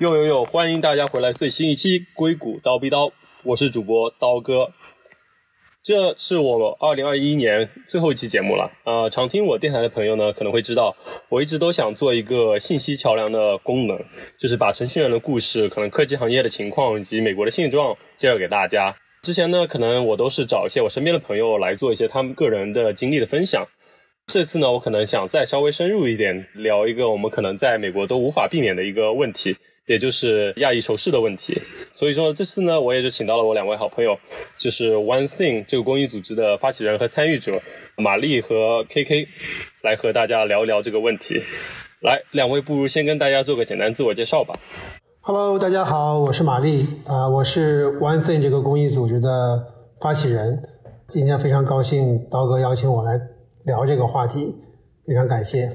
呦呦呦！欢迎大家回来最新一期《硅谷刀逼刀》，我是主播刀哥。这是我二零二一年最后一期节目了。呃，常听我电台的朋友呢，可能会知道，我一直都想做一个信息桥梁的功能，就是把程序员的故事、可能科技行业的情况以及美国的现状介绍给大家。之前呢，可能我都是找一些我身边的朋友来做一些他们个人的经历的分享。这次呢，我可能想再稍微深入一点，聊一个我们可能在美国都无法避免的一个问题。也就是亚裔仇视的问题，所以说这次呢，我也就请到了我两位好朋友，就是 One Thing 这个公益组织的发起人和参与者玛丽和 KK，来和大家聊一聊这个问题。来，两位不如先跟大家做个简单自我介绍吧。Hello，大家好，我是玛丽，啊，我是 One Thing 这个公益组织的发起人。今天非常高兴刀哥邀请我来聊这个话题，非常感谢。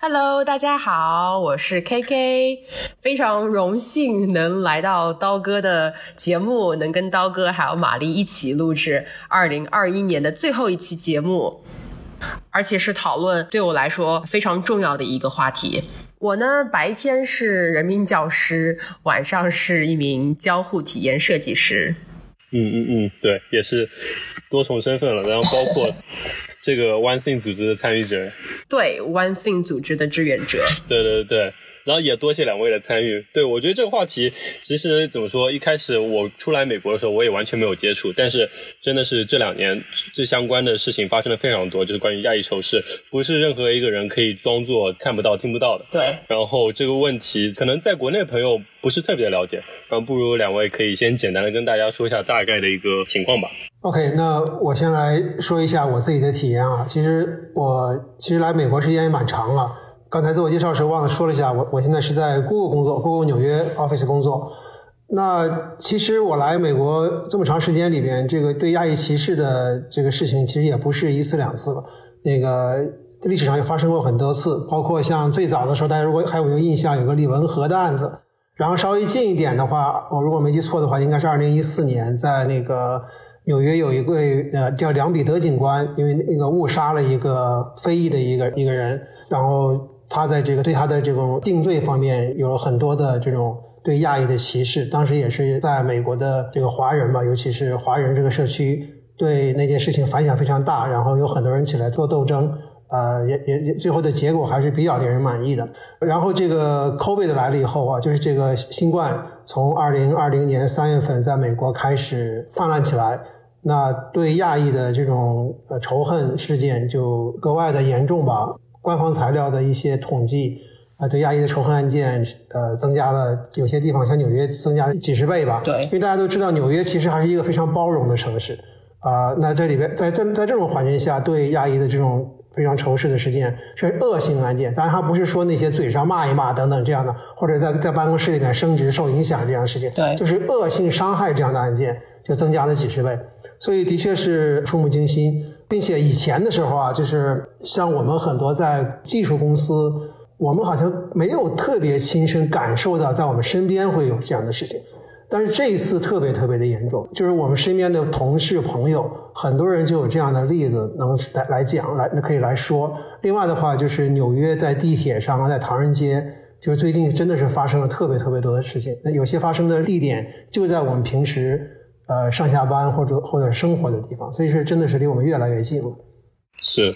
Hello，大家好，我是 KK，非常荣幸能来到刀哥的节目，能跟刀哥还有玛丽一起录制二零二一年的最后一期节目，而且是讨论对我来说非常重要的一个话题。我呢，白天是人民教师，晚上是一名交互体验设计师。嗯嗯嗯，对，也是多重身份了，然后包括。这个 One Thing 组织的参与者，对 One Thing 组织的志愿者，对对对。然后也多谢两位的参与。对我觉得这个话题，其实怎么说？一开始我出来美国的时候，我也完全没有接触。但是真的是这两年，这相关的事情发生的非常多，就是关于亚裔仇视，不是任何一个人可以装作看不到、听不到的。对。然后这个问题，可能在国内的朋友不是特别了解，然后不如两位可以先简单的跟大家说一下大概的一个情况吧。OK，那我先来说一下我自己的体验啊。其实我其实来美国时间也蛮长了。刚才自我介绍的时候忘了说了一下，我我现在是在 Google 工作，Google 纽约 Office 工作。那其实我来美国这么长时间里边，这个对亚裔歧视的这个事情，其实也不是一次两次了。那个历史上也发生过很多次，包括像最早的时候，大家如果还有没有印象，有个李文和的案子。然后稍微近一点的话，我如果没记错的话，应该是二零一四年，在那个纽约有一位呃叫梁彼得警官，因为那个误杀了一个非裔的一个一个人，然后。他在这个对他的这种定罪方面有了很多的这种对亚裔的歧视，当时也是在美国的这个华人嘛，尤其是华人这个社区对那件事情反响非常大，然后有很多人起来做斗争，呃，也也也最后的结果还是比较令人满意的。然后这个 COVID 来了以后啊，就是这个新冠从二零二零年三月份在美国开始泛滥起来，那对亚裔的这种呃仇恨事件就格外的严重吧。官方材料的一些统计，啊，对亚裔的仇恨案件，呃，增加了有些地方像纽约增加了几十倍吧。对，因为大家都知道纽约其实还是一个非常包容的城市，啊，那这里边在在在这种环境下，对亚裔的这种非常仇视的事件是恶性案件，咱还不是说那些嘴上骂一骂等等这样的，或者在在办公室里面升职受影响这样的事情，对，就是恶性伤害这样的案件就增加了几十倍。所以的确是触目惊心，并且以前的时候啊，就是像我们很多在技术公司，我们好像没有特别亲身感受到在我们身边会有这样的事情。但是这一次特别特别的严重，就是我们身边的同事朋友，很多人就有这样的例子能来来讲，来那可以来说。另外的话，就是纽约在地铁上，在唐人街，就是最近真的是发生了特别特别多的事情。那有些发生的地点就在我们平时。呃，上下班或者或者生活的地方，所以是真的是离我们越来越近了。是，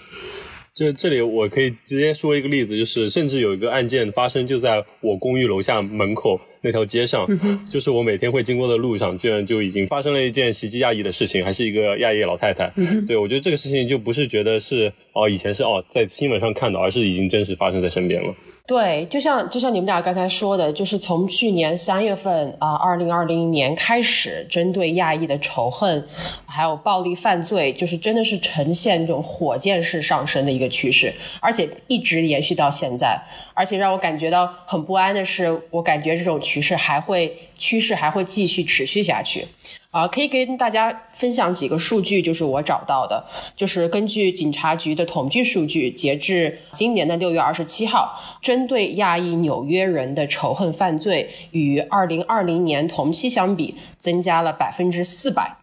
这这里我可以直接说一个例子，就是甚至有一个案件发生就在我公寓楼下门口那条街上，就是我每天会经过的路上，居然就已经发生了一件袭击亚裔的事情，还是一个亚裔老太太。对我觉得这个事情就不是觉得是哦以前是哦在新闻上看到，而是已经真实发生在身边了。对，就像就像你们俩刚才说的，就是从去年三月份啊，二零二零年开始，针对亚裔的仇恨，还有暴力犯罪，就是真的是呈现这种火箭式上升的一个趋势，而且一直延续到现在。而且让我感觉到很不安的是，我感觉这种趋势还会趋势还会继续持续下去。啊，可以跟大家分享几个数据，就是我找到的，就是根据警察局的统计数据，截至今年的六月二十七号，针对亚裔纽约人的仇恨犯罪与二零二零年同期相比，增加了百分之四百。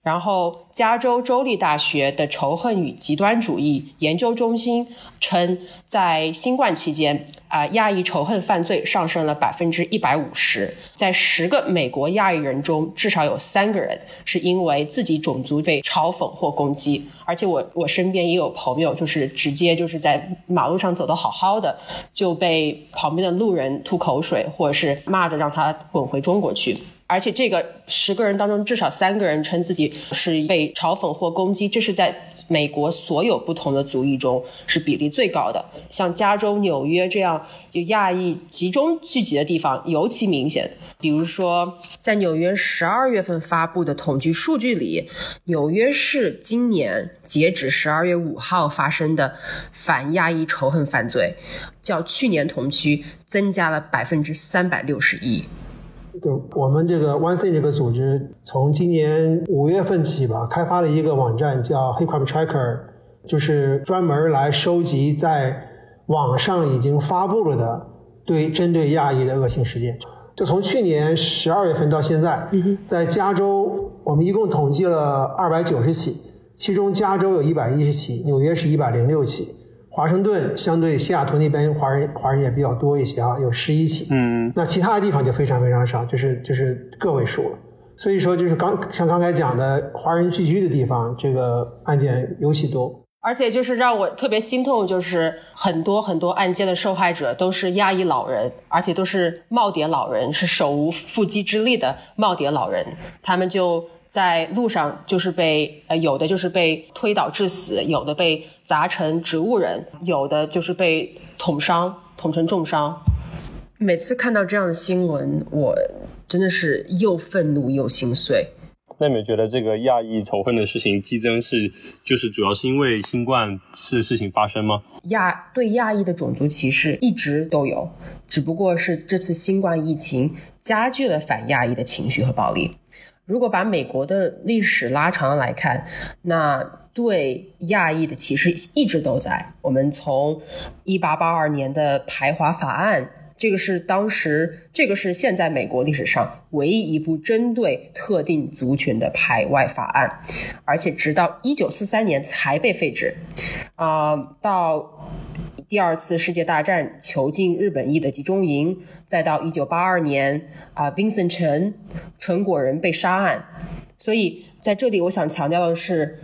然后，加州州立大学的仇恨与极端主义研究中心称，在新冠期间，啊，亚裔仇恨犯罪上升了百分之一百五十，在十个美国亚裔人中，至少有三个人是因为自己种族被嘲讽或攻击。而且我我身边也有朋友，就是直接就是在马路上走得好好的，就被旁边的路人吐口水，或者是骂着让他滚回中国去。而且这个十个人当中，至少三个人称自己是被嘲讽或攻击，这是在。美国所有不同的族裔中是比例最高的，像加州、纽约这样就亚裔集中聚集的地方尤其明显。比如说，在纽约十二月份发布的统计数据里，纽约市今年截止十二月五号发生的反亚裔仇恨犯罪，较去年同期增加了百分之三百六十一。对我们这个 One Thing 这个组织，从今年五月份起吧，开发了一个网站叫 Hate Crime Tracker，就是专门来收集在网上已经发布了的对针对亚裔的恶性事件。就从去年十二月份到现在，在加州，我们一共统计了二百九十起，其中加州有一百一十起，纽约是一百零六起。华盛顿相对西雅图那边华人华人也比较多一些啊，有十一起。嗯，那其他的地方就非常非常少，就是就是个位数了。所以说，就是刚像刚才讲的华人聚居的地方，这个案件尤其多。而且就是让我特别心痛，就是很多很多案件的受害者都是亚裔老人，而且都是耄耋老人，是手无缚鸡之力的耄耋老人，他们就。在路上就是被呃有的就是被推倒致死，有的被砸成植物人，有的就是被捅伤捅成重伤。每次看到这样的新闻，我真的是又愤怒又心碎。那你们觉得这个亚裔仇恨的事情激增是就是主要是因为新冠是事情发生吗？亚对亚裔的种族歧视一直都有，只不过是这次新冠疫情加剧了反亚裔的情绪和暴力。如果把美国的历史拉长来看，那对亚裔的歧视一直都在。我们从一八八二年的排华法案，这个是当时，这个是现在美国历史上唯一一部针对特定族群的排外法案，而且直到一九四三年才被废止。啊，到。第二次世界大战囚禁日本裔的集中营，再到一九八二年啊，宾森陈陈果仁被杀案。所以在这里，我想强调的是，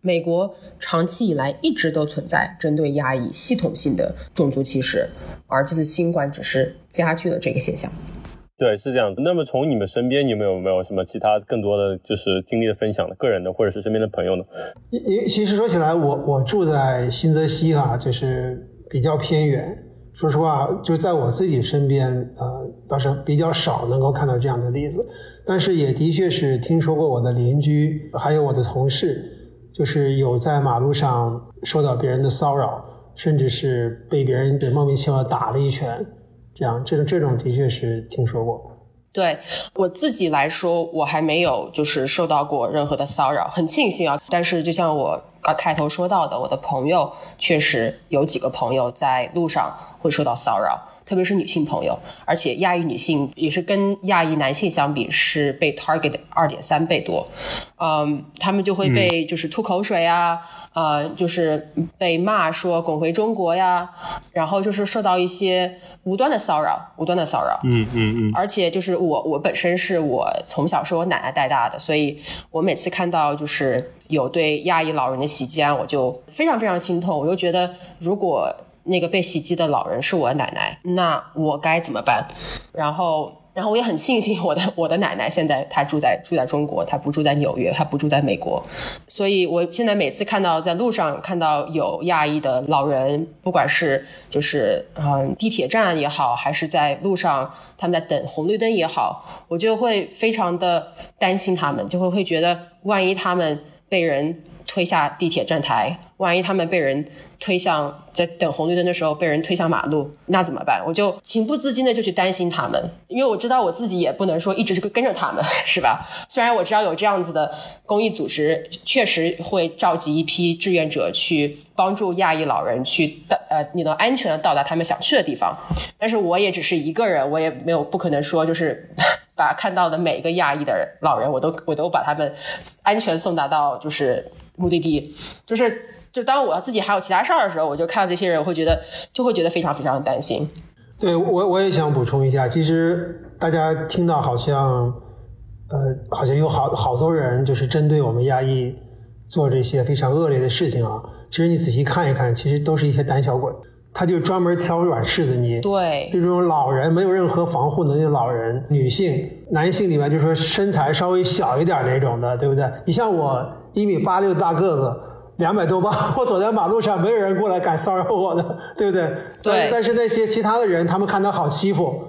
美国长期以来一直都存在针对压抑系统性的种族歧视，而这次新冠只是加剧了这个现象。对，是这样子。那么从你们身边，你们有没有什么其他更多的就是经历的分享的，个人的或者是身边的朋友呢？因因其实说起来，我我住在新泽西哈，就是。比较偏远，说实话，就在我自己身边，呃，倒是比较少能够看到这样的例子。但是也的确是听说过我的邻居，还有我的同事，就是有在马路上受到别人的骚扰，甚至是被别人莫名其妙打了一拳，这样，这种这种的确是听说过。对我自己来说，我还没有就是受到过任何的骚扰，很庆幸啊。但是就像我刚开头说到的，我的朋友确实有几个朋友在路上会受到骚扰。特别是女性朋友，而且亚裔女性也是跟亚裔男性相比是被 target 二点三倍多，嗯，他们就会被就是吐口水啊，呃，就是被骂说滚回中国呀，然后就是受到一些无端的骚扰，无端的骚扰，嗯嗯嗯，而且就是我我本身是我从小是我奶奶带大的，所以我每次看到就是有对亚裔老人的袭击案，我就非常非常心痛，我就觉得如果。那个被袭击的老人是我奶奶，那我该怎么办？然后，然后我也很庆幸我的我的奶奶现在她住在住在中国，她不住在纽约，她不住在美国，所以我现在每次看到在路上看到有亚裔的老人，不管是就是嗯地铁站也好，还是在路上他们在等红绿灯也好，我就会非常的担心他们，就会会觉得万一他们被人推下地铁站台。万一他们被人推向在等红绿灯的时候被人推向马路，那怎么办？我就情不自禁的就去担心他们，因为我知道我自己也不能说一直跟着他们，是吧？虽然我知道有这样子的公益组织，确实会召集一批志愿者去帮助亚裔老人去到呃，你能安全的到达他们想去的地方，但是我也只是一个人，我也没有不可能说就是 把看到的每一个亚裔的老人，我都我都把他们安全送达到就是目的地，就是。就当我自己还有其他事儿的时候，我就看到这些人，我会觉得就会觉得非常非常的担心。对我我也想补充一下，其实大家听到好像，呃，好像有好好多人就是针对我们亚裔做这些非常恶劣的事情啊。其实你仔细看一看，其实都是一些胆小鬼，他就专门挑软柿子捏。对，这种老人没有任何防护能力的老人、女性、男性里面，就说身材稍微小一点那种的，对不对？你像我一米八六大个子。两百多磅，我走在马路上，没有人过来敢骚扰我的，对不对？对。但是那些其他的人，他们看他好欺负，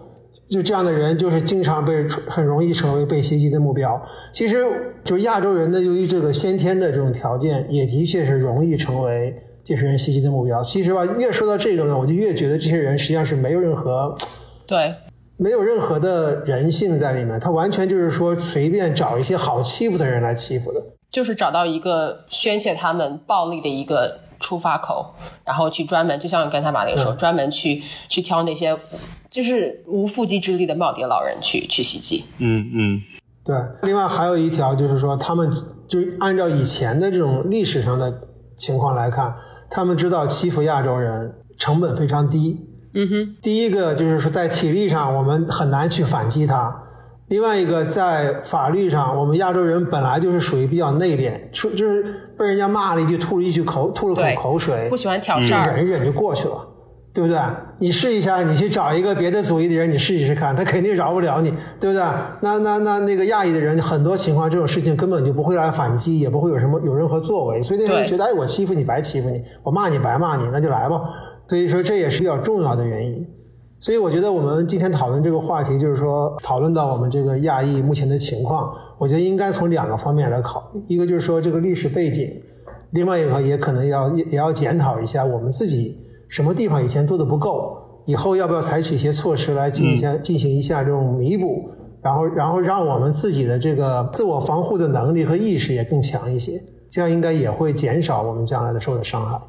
就这样的人，就是经常被很容易成为被袭击的目标。其实，就是亚洲人的由于这个先天的这种条件，也的确是容易成为这些人袭击的目标。其实吧，越说到这个呢，我就越觉得这些人实际上是没有任何对，没有任何的人性在里面，他完全就是说随便找一些好欺负的人来欺负的。就是找到一个宣泄他们暴力的一个出发口，然后去专门，就像刚才马林说，专门去去挑那些就是无缚鸡之力的耄耋老人去去袭击。嗯嗯，对。另外还有一条就是说，他们就按照以前的这种历史上的情况来看，他们知道欺负亚洲人成本非常低。嗯哼。第一个就是说，在体力上我们很难去反击他。另外一个，在法律上，我们亚洲人本来就是属于比较内敛，出就是被人家骂了一句，吐了一句口，吐了口口水，不喜欢挑事儿，忍一忍就过去了，对不对？你试一下，你去找一个别的族裔的人，你试一试看，他肯定饶不了你，对不对？那那那那个亚裔的人，很多情况这种事情根本就不会来反击，也不会有什么有任何作为，所以那人觉得，哎，我欺负你白欺负你，我骂你白骂你，那就来吧。所以说这也是比较重要的原因。所以我觉得我们今天讨论这个话题，就是说讨论到我们这个亚裔目前的情况，我觉得应该从两个方面来考虑。一个就是说这个历史背景，另外一个也可能要也要检讨一下我们自己什么地方以前做的不够，以后要不要采取一些措施来进行一下进行一下这种弥补，然后然后让我们自己的这个自我防护的能力和意识也更强一些，这样应该也会减少我们将来的受的伤害。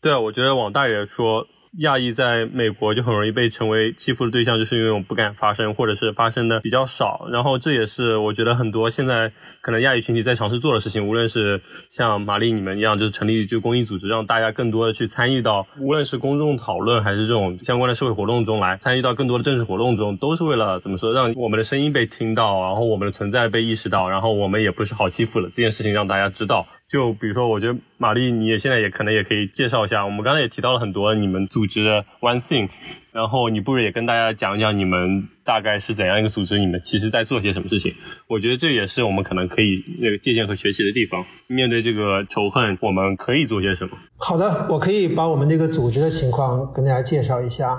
对啊，我觉得往大爷说。亚裔在美国就很容易被成为欺负的对象，就是因为我不敢发声，或者是发生的比较少。然后这也是我觉得很多现在可能亚裔群体在尝试做的事情，无论是像玛丽你们一样，就是成立就公益组织，让大家更多的去参与到，无论是公众讨论还是这种相关的社会活动中来，参与到更多的政治活动中，都是为了怎么说，让我们的声音被听到，然后我们的存在被意识到，然后我们也不是好欺负了，这件事情让大家知道。就比如说，我觉得玛丽，你也现在也可能也可以介绍一下。我们刚才也提到了很多你们组织的 One Thing，然后你不如也跟大家讲一讲你们大概是怎样一个组织，你们其实在做些什么事情。我觉得这也是我们可能可以那个借鉴和学习的地方。面对这个仇恨，我们可以做些什么？好的，我可以把我们这个组织的情况跟大家介绍一下。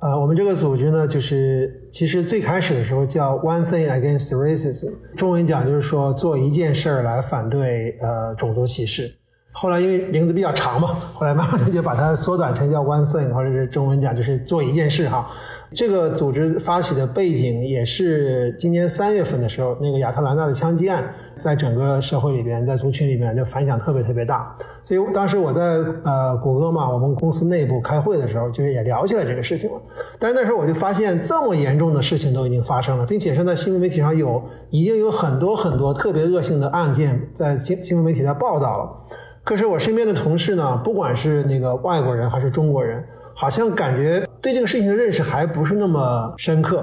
呃，我们这个组织呢，就是其实最开始的时候叫 One Thing Against Racism，中文讲就是说做一件事儿来反对呃种族歧视。后来因为名字比较长嘛，后来慢慢就把它缩短成叫 One Thing，或者是中文讲就是做一件事哈。这个组织发起的背景也是今年三月份的时候，那个亚特兰大的枪击案，在整个社会里边，在族群里面就反响特别特别大。所以当时我在呃谷歌嘛，我们公司内部开会的时候，就也聊起来这个事情了。但是那时候我就发现，这么严重的事情都已经发生了，并且是在新闻媒体上有已经有很多很多特别恶性的案件在新新闻媒体在报道了。可是我身边的同事呢，不管是那个外国人还是中国人，好像感觉对这个事情的认识还不是那么深刻，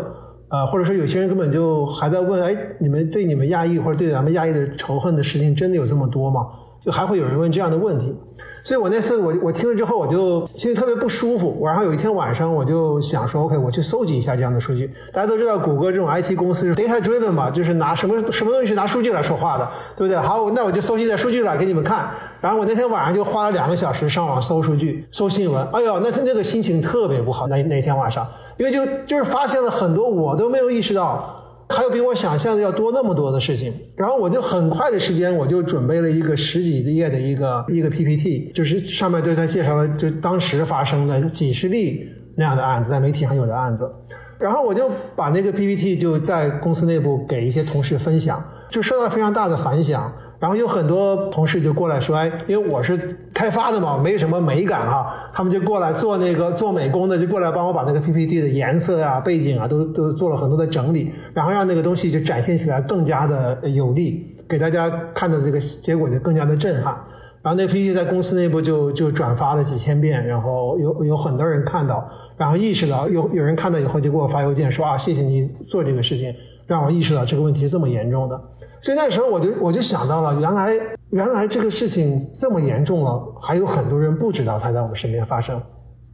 啊，或者说有些人根本就还在问，哎，你们对你们亚裔或者对咱们亚裔的仇恨的事情，真的有这么多吗？就还会有人问这样的问题。所以我那次我我听了之后我就心里特别不舒服。然后有一天晚上我就想说，OK，我去搜集一下这样的数据。大家都知道，谷歌这种 IT 公司是 data driven 嘛，就是拿什么什么东西是拿数据来说话的，对不对？好，那我就搜集点数据来给你们看。然后我那天晚上就花了两个小时上网搜数据、搜新闻。哎呦，那他那个心情特别不好。那那天晚上，因为就就是发现了很多我都没有意识到。还有比我想象的要多那么多的事情，然后我就很快的时间，我就准备了一个十几页的一个一个 PPT，就是上面对他介绍了就当时发生的几十例那样的案子，在媒体上有的案子，然后我就把那个 PPT 就在公司内部给一些同事分享，就受到非常大的反响。然后有很多同事就过来说：“哎，因为我是开发的嘛，没什么美感哈，他们就过来做那个做美工的，就过来帮我把那个 PPT 的颜色啊、背景啊都都做了很多的整理，然后让那个东西就展现起来更加的有力，给大家看的这个结果就更加的震撼。然后那 PPT 在公司内部就就转发了几千遍，然后有有很多人看到，然后意识到有有人看到以后就给我发邮件说啊，谢谢你做这个事情，让我意识到这个问题是这么严重的。所以那时候我就我就想到了，原来原来这个事情这么严重了，还有很多人不知道它在我们身边发生。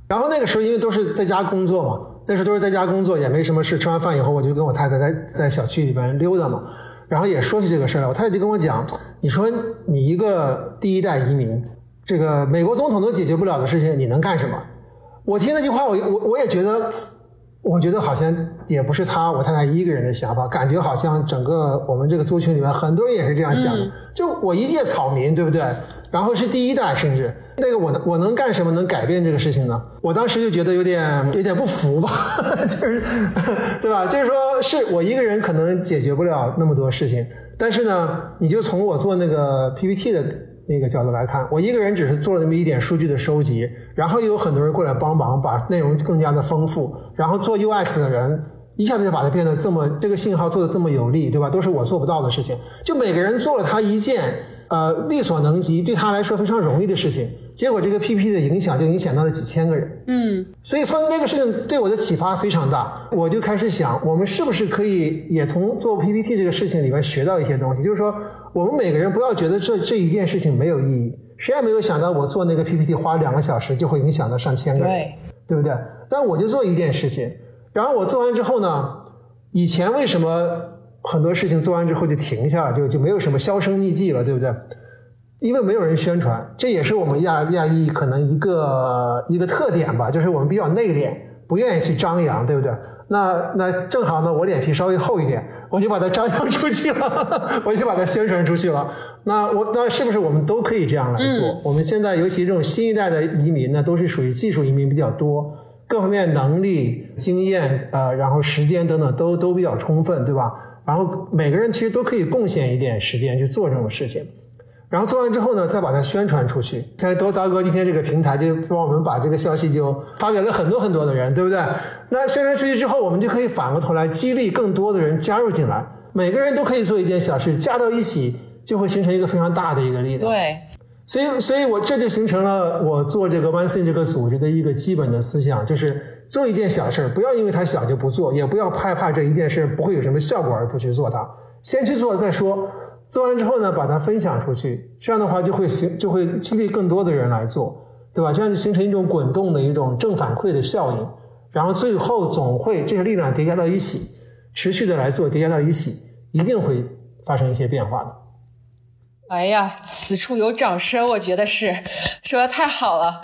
然后那个时候因为都是在家工作嘛，那时候都是在家工作，也没什么事。吃完饭以后，我就跟我太太在在小区里边溜达嘛。然后也说起这个事儿来，我太太就跟我讲：“你说你一个第一代移民，这个美国总统都解决不了的事情，你能干什么？”我听那句话，我我我也觉得，我觉得好像也不是他我太太一个人的想法，感觉好像整个我们这个族群里面很多人也是这样想的。就我一介草民，对不对？然后是第一代，甚至那个我能我能干什么能改变这个事情呢？我当时就觉得有点有点不服吧，就是对吧？就是说是我一个人可能解决不了那么多事情，但是呢，你就从我做那个 PPT 的那个角度来看，我一个人只是做了那么一点数据的收集，然后又有很多人过来帮忙，把内容更加的丰富，然后做 UX 的人一下子就把它变得这么这个信号做的这么有力，对吧？都是我做不到的事情，就每个人做了他一件。呃，力所能及，对他来说非常容易的事情，结果这个 PPT 的影响就影响到了几千个人。嗯，所以从那个事情对我的启发非常大，我就开始想，我们是不是可以也从做 PPT 这个事情里面学到一些东西？就是说，我们每个人不要觉得这这一件事情没有意义。谁也没有想到，我做那个 PPT 花两个小时就会影响到上千个人，对，对不对？但我就做一件事情，然后我做完之后呢，以前为什么？很多事情做完之后就停下了，就就没有什么销声匿迹了，对不对？因为没有人宣传，这也是我们亚亚裔可能一个一个特点吧，就是我们比较内敛，不愿意去张扬，对不对？那那正好呢，我脸皮稍微厚一点，我就把它张扬出去了，我就把它宣传出去了。那我那是不是我们都可以这样来做？我们现在尤其这种新一代的移民呢，都是属于技术移民比较多。各方面能力、经验，呃，然后时间等等都都比较充分，对吧？然后每个人其实都可以贡献一点时间去做这种事情，然后做完之后呢，再把它宣传出去。在多达哥今天这个平台就帮我们把这个消息就发给了很多很多的人，对不对？那宣传出去之后，我们就可以反过头来激励更多的人加入进来。每个人都可以做一件小事，加到一起就会形成一个非常大的一个力量。对。所以，所以我这就形成了我做这个 One Thing 这个组织的一个基本的思想，就是做一件小事，不要因为它小就不做，也不要害怕这一件事不会有什么效果而不去做它，先去做再说。做完之后呢，把它分享出去，这样的话就会形就会激励更多的人来做，对吧？这样就形成一种滚动的一种正反馈的效应，然后最后总会这些力量叠加到一起，持续的来做，叠加到一起，一定会发生一些变化的。哎呀，此处有掌声，我觉得是说的太好了。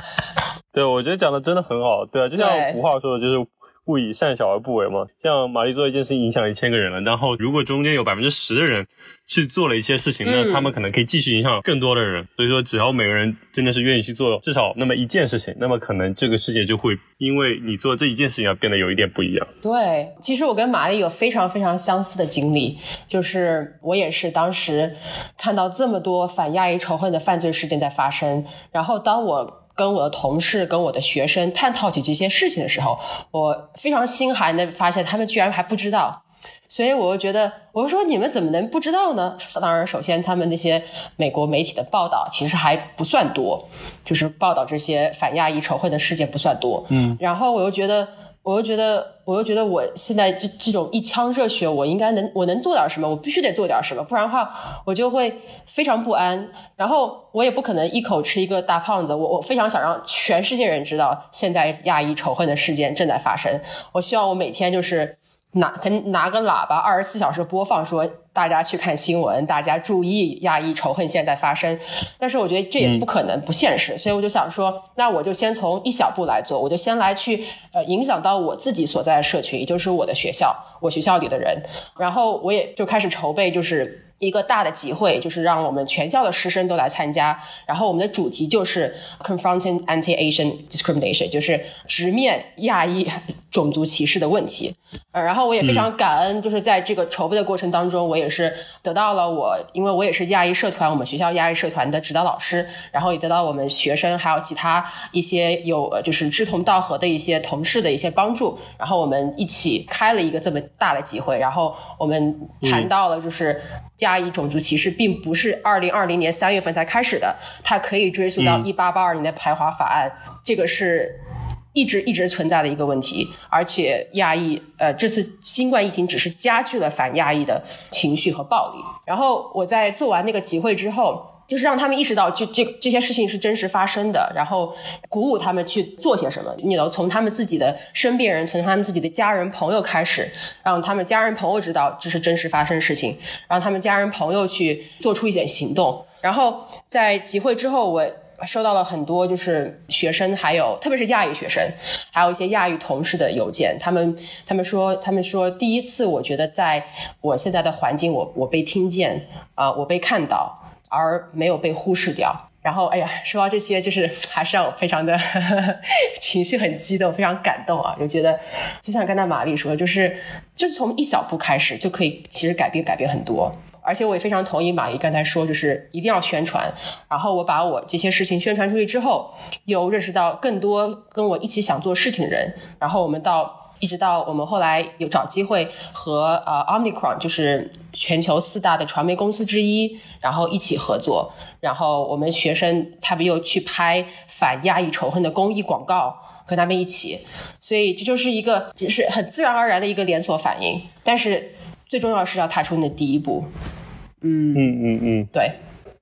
对，我觉得讲的真的很好。对啊，就像古话说的，就是。勿以善小而不为嘛，像玛丽做一件事情影响一千个人了，然后如果中间有百分之十的人去做了一些事情，那他们可能可以继续影响更多的人。所以说，只要每个人真的是愿意去做至少那么一件事情，那么可能这个世界就会因为你做这一件事情而变得有一点不一样。对，其实我跟玛丽有非常非常相似的经历，就是我也是当时看到这么多反亚裔仇恨的犯罪事件在发生，然后当我。跟我的同事、跟我的学生探讨起这些事情的时候，我非常心寒的发现，他们居然还不知道。所以我就觉得，我就说你们怎么能不知道呢？当然，首先他们那些美国媒体的报道其实还不算多，就是报道这些反亚裔仇恨的事件不算多。嗯，然后我又觉得。我又觉得，我又觉得，我现在这这种一腔热血，我应该能，我能做点什么？我必须得做点什么，不然的话，我就会非常不安。然后我也不可能一口吃一个大胖子。我我非常想让全世界人知道，现在亚裔仇恨的事件正在发生。我希望我每天就是。拿跟拿个喇叭，二十四小时播放，说大家去看新闻，大家注意亚裔仇恨现在发生。但是我觉得这也不可能，不现实，所以我就想说，那我就先从一小步来做，我就先来去呃影响到我自己所在的社群，也就是我的学校，我学校里的人，然后我也就开始筹备，就是。一个大的集会，就是让我们全校的师生都来参加。然后我们的主题就是 confronting anti-Asian discrimination，就是直面亚裔种族歧视的问题。呃，然后我也非常感恩，就是在这个筹备的过程当中，我也是得到了我，因为我也是亚裔社团，我们学校亚裔社团的指导老师，然后也得到我们学生还有其他一些有就是志同道合的一些同事的一些帮助。然后我们一起开了一个这么大的集会，然后我们谈到了就是。亚裔种族歧视并不是二零二零年三月份才开始的，它可以追溯到一八八二年的排华法案，这个是一直一直存在的一个问题。而且亚裔，呃，这次新冠疫情只是加剧了反亚裔的情绪和暴力。然后我在做完那个集会之后。就是让他们意识到，这这这些事情是真实发生的，然后鼓舞他们去做些什么。你能从他们自己的身边人，从他们自己的家人朋友开始，让他们家人朋友知道这是真实发生的事情，让他们家人朋友去做出一点行动。然后在集会之后，我收到了很多就是学生，还有特别是亚裔学生，还有一些亚裔同事的邮件。他们他们说，他们说第一次我觉得在我现在的环境，我我被听见啊，我被看到。而没有被忽视掉。然后，哎呀，说到这些，就是还是让我非常的 情绪很激动，非常感动啊！就觉得，就像刚才玛丽说的，就是就是从一小步开始就可以，其实改变改变很多。而且我也非常同意玛丽刚才说，就是一定要宣传。然后我把我这些事情宣传出去之后，又认识到更多跟我一起想做事情的人。然后我们到。一直到我们后来有找机会和呃 Omnicron，就是全球四大的传媒公司之一，然后一起合作。然后我们学生他们又去拍反亚裔仇恨的公益广告，和他们一起。所以这就是一个就是很自然而然的一个连锁反应。但是最重要是要踏出你的第一步。嗯嗯嗯嗯，对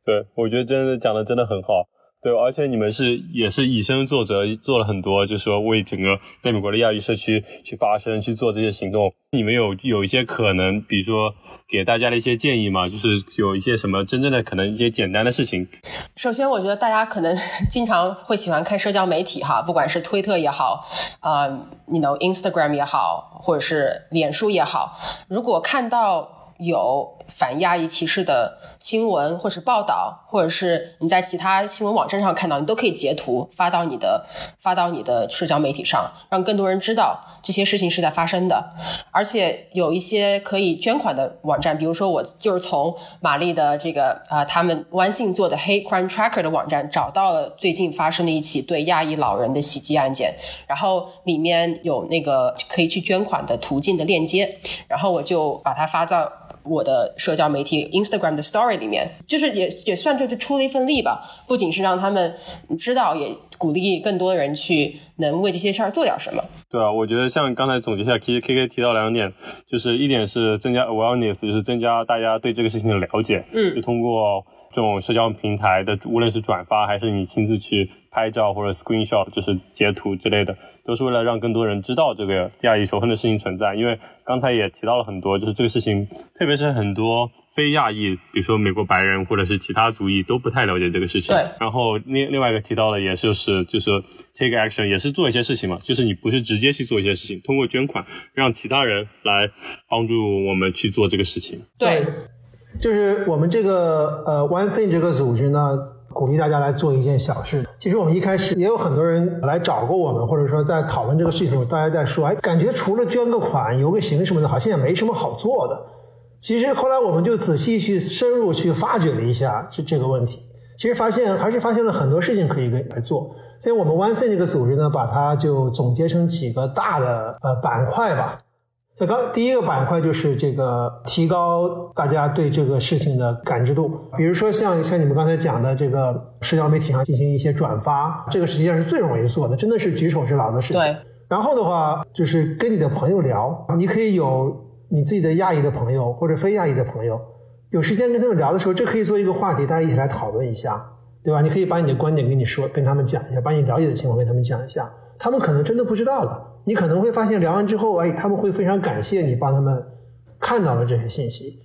对，我觉得真的讲的真的很好。对，而且你们是也是以身作则，做了很多，就是说为整个在美国的亚裔社区去发声，去做这些行动。你们有有一些可能，比如说给大家的一些建议吗？就是有一些什么真正的可能一些简单的事情。首先，我觉得大家可能 经常会喜欢看社交媒体哈，不管是推特也好，啊，你 know Instagram 也好，或者是脸书也好，如果看到有反亚裔歧视的。新闻或是报道，或者是你在其他新闻网站上看到，你都可以截图发到你的发到你的社交媒体上，让更多人知道这些事情是在发生的。而且有一些可以捐款的网站，比如说我就是从玛丽的这个啊，他们万信做的 Hate Crime Tracker 的网站找到了最近发生的一起对亚裔老人的袭击案件，然后里面有那个可以去捐款的途径的链接，然后我就把它发到。我的社交媒体 Instagram 的 Story 里面，就是也也算就是出了一份力吧。不仅是让他们知道，也鼓励更多的人去能为这些事儿做点什么。对啊，我觉得像刚才总结一下，其实 K K 提到两点，就是一点是增加 awareness，就是增加大家对这个事情的了解。嗯，就通过这种社交平台的，无论是转发还是你亲自去拍照或者 screenshot，就是截图之类的。都是为了让更多人知道这个亚裔仇恨的事情存在，因为刚才也提到了很多，就是这个事情，特别是很多非亚裔，比如说美国白人或者是其他族裔都不太了解这个事情。对。然后另另外一个提到的也就是就是 take action，也是做一些事情嘛，就是你不是直接去做一些事情，通过捐款让其他人来帮助我们去做这个事情。对。就是我们这个呃 One Thing 这个组织呢。鼓励大家来做一件小事。其实我们一开始也有很多人来找过我们，或者说在讨论这个事情，大家在说，哎，感觉除了捐个款、游个行什么的，好像也没什么好做的。其实后来我们就仔细去深入去发掘了一下这这个问题，其实发现还是发现了很多事情可以来做。所以我们 One Thing 这个组织呢，把它就总结成几个大的呃板块吧。那刚第一个板块就是这个提高大家对这个事情的感知度，比如说像像你们刚才讲的这个社交媒体上进行一些转发，这个实际上是最容易做的，真的是举手之劳的事情。对。然后的话就是跟你的朋友聊，你可以有你自己的亚裔的朋友或者非亚裔的朋友，有时间跟他们聊的时候，这可以做一个话题，大家一起来讨论一下，对吧？你可以把你的观点跟你说，跟他们讲一下，把你了解的情况跟他们讲一下，他们可能真的不知道的。你可能会发现聊完之后，哎，他们会非常感谢你帮他们看到了这些信息。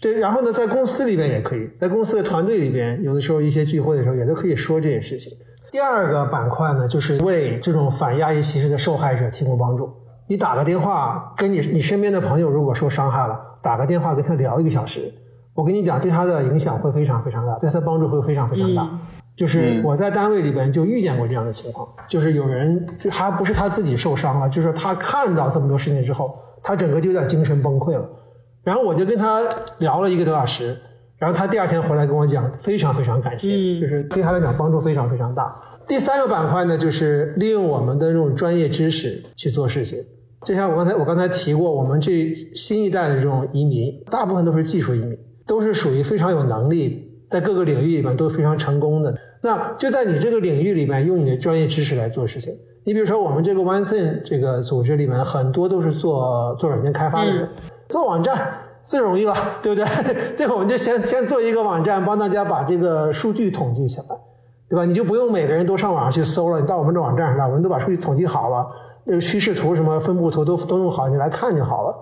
对，然后呢，在公司里边也可以，在公司的团队里边，有的时候一些聚会的时候也都可以说这件事情。第二个板块呢，就是为这种反亚裔歧视的受害者提供帮助。你打个电话，跟你你身边的朋友如果受伤害了，打个电话跟他聊一个小时，我跟你讲，对他的影响会非常非常大，对他帮助会非常非常大。就是我在单位里边就遇见过这样的情况，就是有人还不是他自己受伤了，就是他看到这么多事情之后，他整个就有点精神崩溃了。然后我就跟他聊了一个多小时，然后他第二天回来跟我讲，非常非常感谢，就是对他来讲帮助非常非常大。第三个板块呢，就是利用我们的这种专业知识去做事情。就像我刚才我刚才提过，我们这新一代的这种移民，大部分都是技术移民。都是属于非常有能力，在各个领域里面都非常成功的。那就在你这个领域里面，用你的专业知识来做事情。你比如说，我们这个 OneThing 这个组织里面，很多都是做做软件开发的人，做网站最容易了，对不对？这个我们就先先做一个网站，帮大家把这个数据统计起来，对吧？你就不用每个人都上网上去搜了，你到我们这网站上来，我们都把数据统计好了，这个趋势图什么分布图都都弄好，你来看就好了，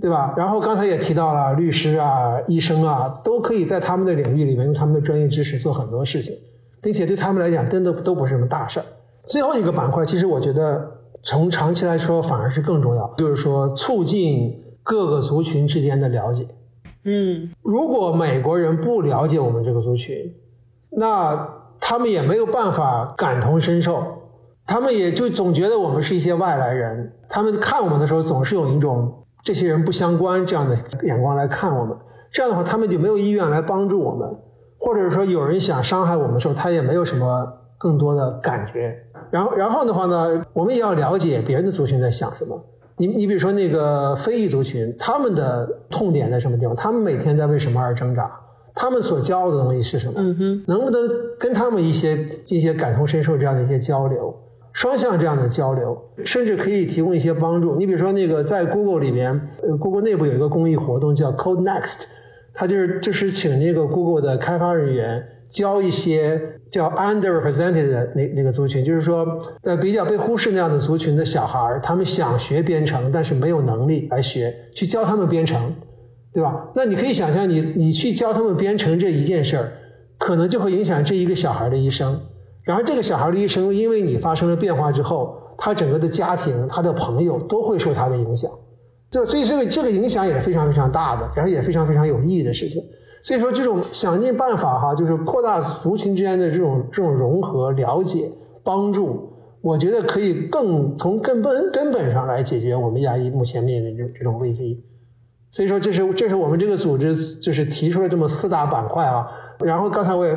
对吧？然后刚才也提到了，律师啊、医生啊，都可以在他们的领域里面用他们的专业知识做很多事情，并且对他们来讲，真的都不是什么大事儿。最后一个板块，其实我觉得从长期来说反而是更重要，就是说促进各个族群之间的了解。嗯，如果美国人不了解我们这个族群，那他们也没有办法感同身受，他们也就总觉得我们是一些外来人，他们看我们的时候总是有一种这些人不相关这样的眼光来看我们，这样的话他们就没有意愿来帮助我们，或者说有人想伤害我们的时候，他也没有什么。更多的感觉，然后，然后的话呢，我们也要了解别人的族群在想什么。你，你比如说那个非裔族群，他们的痛点在什么地方？他们每天在为什么而挣扎？他们所骄傲的东西是什么？嗯哼，能不能跟他们一些一些感同身受这样的一些交流，双向这样的交流，甚至可以提供一些帮助。你比如说那个在 Google 里面，呃，Google 内部有一个公益活动叫 Code Next，它就是就是请那个 Google 的开发人员。教一些叫 underrepresented 的那那个族群，就是说，呃，比较被忽视那样的族群的小孩儿他们想学编程，但是没有能力来学，去教他们编程，对吧？那你可以想象，你你去教他们编程这一件事儿，可能就会影响这一个小孩的一生。然后这个小孩的一生，因为你发生了变化之后，他整个的家庭、他的朋友都会受他的影响，对所以这个这个影响也是非常非常大的，然后也非常非常有意义的事情。所以说，这种想尽办法哈，就是扩大族群之间的这种这种融合、了解、帮助，我觉得可以更从根本根本上来解决我们亚裔目前面临的这这种危机。所以说，这是这是我们这个组织就是提出了这么四大板块啊。然后刚才我也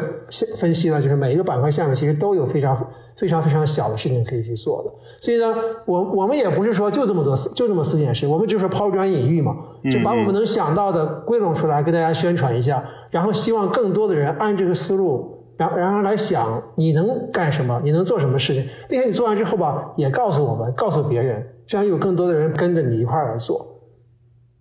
分析了，就是每一个板块下面其实都有非常非常非常小的事情可以去做的。所以呢，我我们也不是说就这么多就这么四件事，我们就是抛砖引玉嘛，就把我们能想到的归拢出来，跟大家宣传一下。然后希望更多的人按这个思路，然然后来想你能干什么，你能做什么事情，并且你做完之后吧，也告诉我们，告诉别人，这样有更多的人跟着你一块儿来做。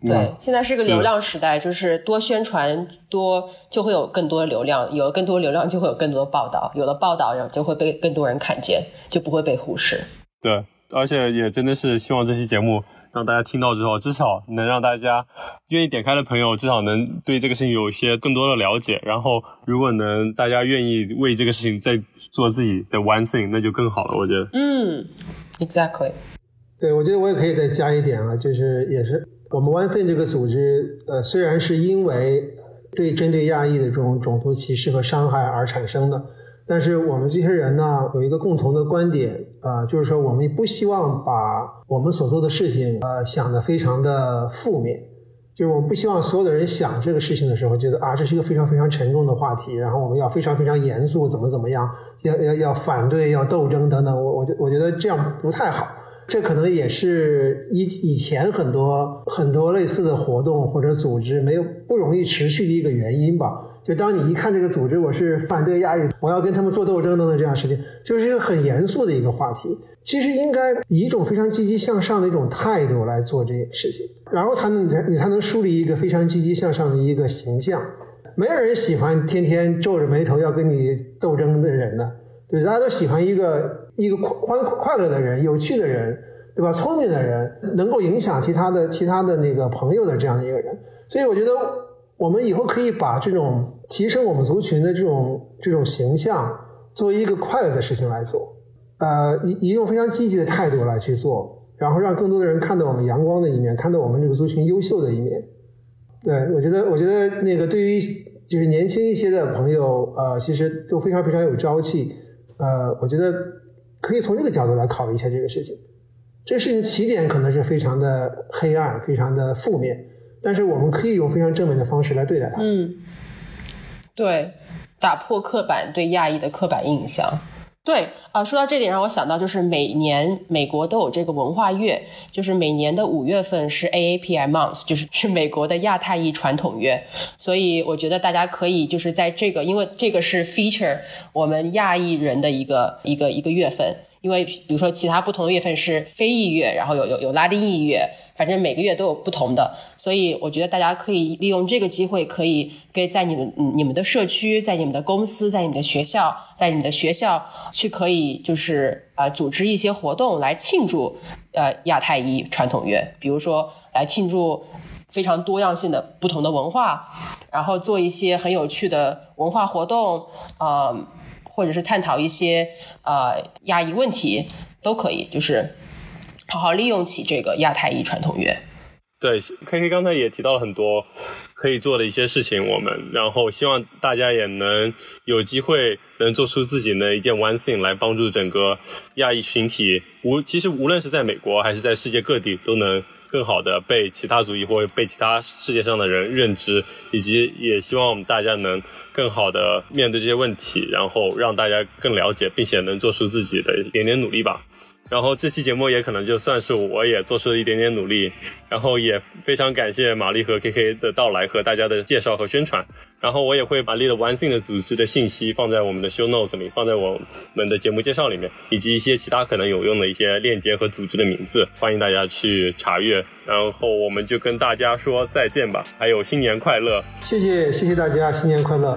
对，现在是一个流量时代，就是多宣传多就会有更多的流量，有了更多流量就会有更多的报道，有了报道然后就会被更多人看见，就不会被忽视。对，而且也真的是希望这期节目让大家听到之后，至少能让大家愿意点开的朋友，至少能对这个事情有一些更多的了解。然后，如果能大家愿意为这个事情再做自己的 one thing，那就更好了。我觉得。嗯，exactly。对，我觉得我也可以再加一点啊，就是也是。我们 One Thing 这个组织，呃，虽然是因为对针对亚裔的这种种族歧视和伤害而产生的，但是我们这些人呢，有一个共同的观点，啊，就是说我们不希望把我们所做的事情，呃，想得非常的负面，就是我们不希望所有的人想这个事情的时候，觉得啊，这是一个非常非常沉重的话题，然后我们要非常非常严肃，怎么怎么样，要要要反对，要斗争等等，我我觉我觉得这样不太好。这可能也是以以前很多很多类似的活动或者组织没有不容易持续的一个原因吧。就当你一看这个组织，我是反对亚裔，我要跟他们做斗争等等这样事情，就是一个很严肃的一个话题。其实应该以一种非常积极向上的一种态度来做这件事情，然后才能才你才能树立一个非常积极向上的一个形象。没有人喜欢天天皱着眉头要跟你斗争的人呢，对，大家都喜欢一个。一个欢快乐的人，有趣的人，对吧？聪明的人，能够影响其他的其他的那个朋友的这样的一个人，所以我觉得我们以后可以把这种提升我们族群的这种这种形象，作为一个快乐的事情来做，呃，以一种非常积极的态度来去做，然后让更多的人看到我们阳光的一面，看到我们这个族群优秀的一面。对我觉得，我觉得那个对于就是年轻一些的朋友，呃，其实都非常非常有朝气，呃，我觉得。可以从这个角度来考虑一下这个事情。这个事情起点可能是非常的黑暗、非常的负面，但是我们可以用非常正面的方式来对待它。嗯，对，打破刻板对亚裔的刻板印象。对，啊，说到这点让我想到，就是每年美国都有这个文化月，就是每年的五月份是 AAPI month，就是 是美国的亚太裔传统月，所以我觉得大家可以就是在这个，因为这个是 feature 我们亚裔人的一个一个一个月份，因为比如说其他不同的月份是非裔月，然后有有有拉丁裔月。反正每个月都有不同的，所以我觉得大家可以利用这个机会，可以给在你们你们的社区、在你们的公司、在你们的学校、在你们的学校去可以就是呃组织一些活动来庆祝呃亚太一传统月，比如说来庆祝非常多样性的不同的文化，然后做一些很有趣的文化活动，呃，或者是探讨一些呃亚裔问题都可以，就是。好好利用起这个亚太裔传统乐。对，K K 刚才也提到了很多可以做的一些事情，我们然后希望大家也能有机会能做出自己的一件 one thing 来帮助整个亚裔群体。无其实无论是在美国还是在世界各地，都能更好的被其他族裔或被其他世界上的人认知，以及也希望我们大家能更好的面对这些问题，然后让大家更了解，并且能做出自己的一点点努力吧。然后这期节目也可能就算是我也做出了一点点努力，然后也非常感谢玛丽和 K K 的到来和大家的介绍和宣传。然后我也会把 Lead One Thing 的组织的信息放在我们的 Show Notes 里，放在我们的节目介绍里面，以及一些其他可能有用的一些链接和组织的名字，欢迎大家去查阅。然后我们就跟大家说再见吧，还有新年快乐！谢谢谢谢大家，新年快乐！